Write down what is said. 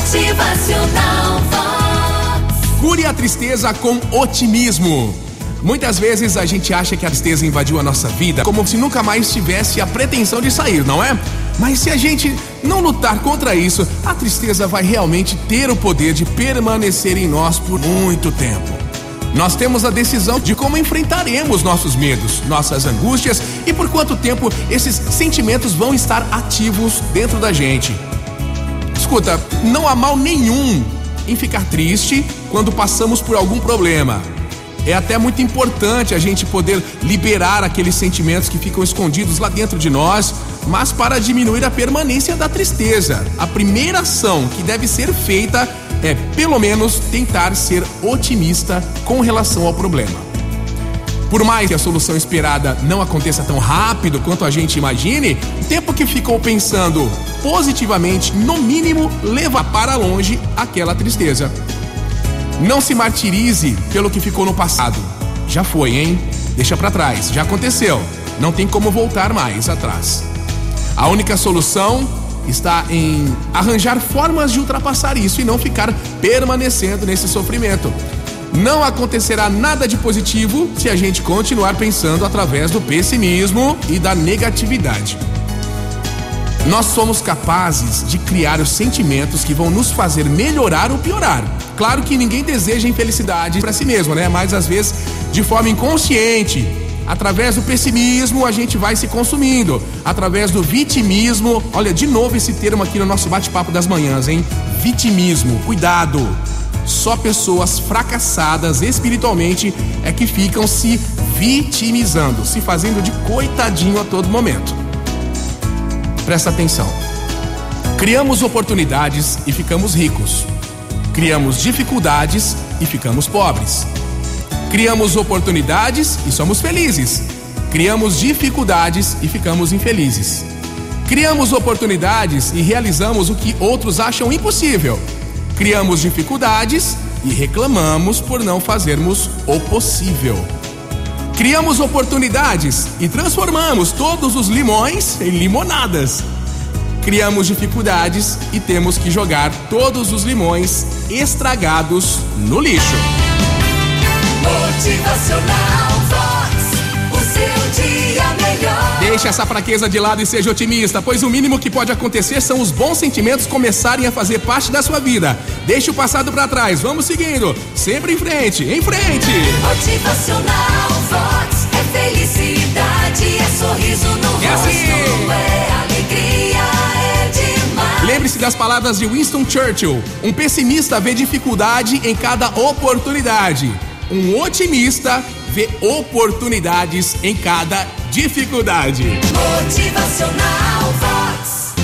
Motivacional Vox. Cure a tristeza com otimismo. Muitas vezes a gente acha que a tristeza invadiu a nossa vida como se nunca mais tivesse a pretensão de sair, não é? Mas se a gente não lutar contra isso, a tristeza vai realmente ter o poder de permanecer em nós por muito tempo. Nós temos a decisão de como enfrentaremos nossos medos, nossas angústias e por quanto tempo esses sentimentos vão estar ativos dentro da gente. Escuta, não há mal nenhum em ficar triste quando passamos por algum problema. É até muito importante a gente poder liberar aqueles sentimentos que ficam escondidos lá dentro de nós, mas para diminuir a permanência da tristeza. A primeira ação que deve ser feita é, pelo menos, tentar ser otimista com relação ao problema. Por mais que a solução esperada não aconteça tão rápido quanto a gente imagine, o tempo que ficou pensando positivamente, no mínimo, leva para longe aquela tristeza. Não se martirize pelo que ficou no passado. Já foi, hein? Deixa para trás, já aconteceu. Não tem como voltar mais atrás. A única solução está em arranjar formas de ultrapassar isso e não ficar permanecendo nesse sofrimento. Não acontecerá nada de positivo se a gente continuar pensando através do pessimismo e da negatividade. Nós somos capazes de criar os sentimentos que vão nos fazer melhorar ou piorar. Claro que ninguém deseja infelicidade para si mesmo, né? Mas às vezes, de forma inconsciente, através do pessimismo, a gente vai se consumindo. Através do vitimismo, olha de novo esse termo aqui no nosso bate-papo das manhãs, hein? Vitimismo, cuidado. Só pessoas fracassadas espiritualmente é que ficam se vitimizando, se fazendo de coitadinho a todo momento. Presta atenção. Criamos oportunidades e ficamos ricos. Criamos dificuldades e ficamos pobres. Criamos oportunidades e somos felizes. Criamos dificuldades e ficamos infelizes. Criamos oportunidades e realizamos o que outros acham impossível. Criamos dificuldades e reclamamos por não fazermos o possível. Criamos oportunidades e transformamos todos os limões em limonadas. Criamos dificuldades e temos que jogar todos os limões estragados no lixo. Motivacional essa fraqueza de lado e seja otimista, pois o mínimo que pode acontecer são os bons sentimentos começarem a fazer parte da sua vida. Deixe o passado para trás, vamos seguindo, sempre em frente, em frente. Motivacional Vox. É felicidade, é sorriso no É rosto. assim. É alegria, é demais. Lembre-se das palavras de Winston Churchill: um pessimista vê dificuldade em cada oportunidade. Um otimista vê oportunidades em cada dificuldade. Motivacional.